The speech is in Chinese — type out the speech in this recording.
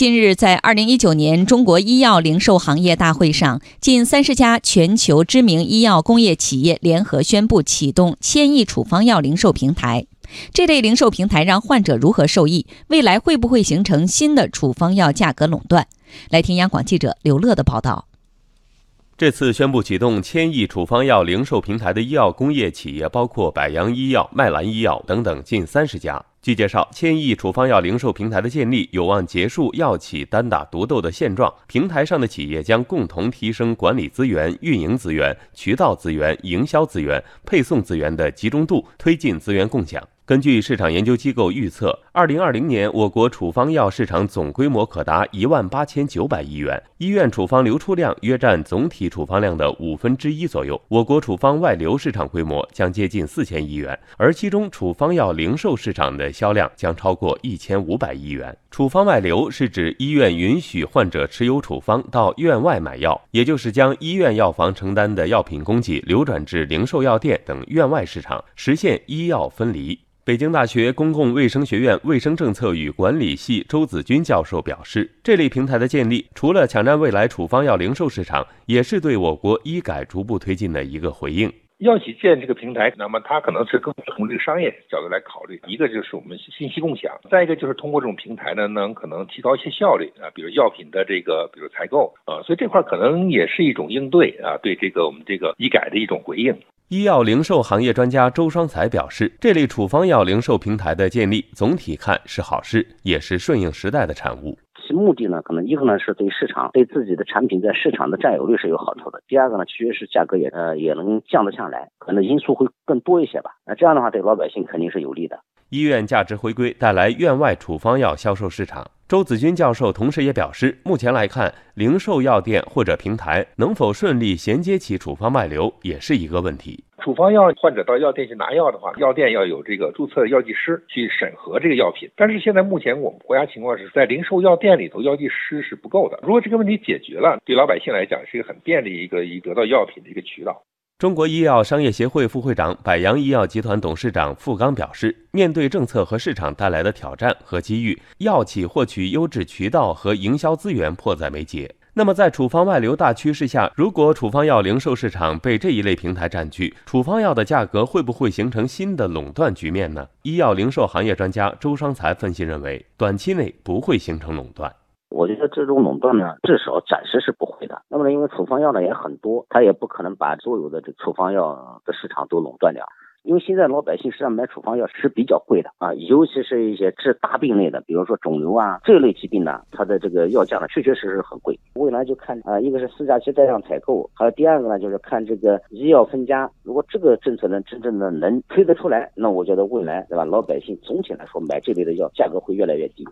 近日，在二零一九年中国医药零售行业大会上，近三十家全球知名医药工业企业联合宣布启动千亿处方药零售平台。这类零售平台让患者如何受益？未来会不会形成新的处方药价格垄断？来听央广记者刘乐的报道。这次宣布启动千亿处方药零售平台的医药工业企业包括百洋医药、麦兰医药等等近三十家。据介绍，千亿处方药零售平台的建立有望结束药企单打独斗的现状。平台上的企业将共同提升管理资源、运营资源、渠道资源、营销资源、配送资源的集中度，推进资源共享。根据市场研究机构预测，二零二零年我国处方药市场总规模可达一万八千九百亿元，医院处方流出量约占总体处方量的五分之一左右。我国处方外流市场规模将接近四千亿元，而其中处方药零售市场的销量将超过一千五百亿元。处方外流是指医院允许患者持有处方到院外买药，也就是将医院药房承担的药品供给流转至零售药店等院外市场，实现医药分离。北京大学公共卫生学院卫生政策与管理系周子军教授表示，这类平台的建立，除了抢占未来处方药零售市场，也是对我国医改逐步推进的一个回应。药企建这个平台，那么它可能是更从这个商业角度来考虑，一个就是我们信息共享，再一个就是通过这种平台呢，能可能提高一些效率啊，比如药品的这个，比如采购啊，所以这块可能也是一种应对啊，对这个我们这个医改的一种回应。医药零售行业专家周双才表示，这类处方药零售平台的建立，总体看是好事，也是顺应时代的产物。其目的呢，可能一个呢是对市场、对自己的产品在市场的占有率是有好处的；第二个呢，其实是价格也呃也能降得下来，可能因素会更多一些吧。那这样的话，对老百姓肯定是有利的。医院价值回归带来院外处方药销售市场。周子军教授同时也表示，目前来看，零售药店或者平台能否顺利衔接起处方外流，也是一个问题。处方药患者到药店去拿药的话，药店要有这个注册药剂师去审核这个药品。但是现在目前我们国家情况是在零售药店里头，药剂师是不够的。如果这个问题解决了，对老百姓来讲是一个很便利一个一得到药品的一个渠道。中国医药商业协会副会长、百洋医药集团董事长付刚表示，面对政策和市场带来的挑战和机遇，药企获取优质渠道和营销资源迫在眉睫。那么，在处方外流大趋势下，如果处方药零售市场被这一类平台占据，处方药的价格会不会形成新的垄断局面呢？医药零售行业专家周双才分析认为，短期内不会形成垄断。我觉得这种垄断呢，至少暂时是不会的。那么呢，因为处方药呢也很多，它也不可能把所有的这处方药的市场都垄断掉。因为现在老百姓实际上买处方药是比较贵的啊，尤其是一些治大病类的，比如说肿瘤啊这类疾病呢，它的这个药价呢确确实实很贵。未来就看啊，一个是四加七带量采购，还有第二个呢就是看这个医药分家。如果这个政策呢真正的能推得出来，那我觉得未来对吧，老百姓总体来说买这类的药价格会越来越低。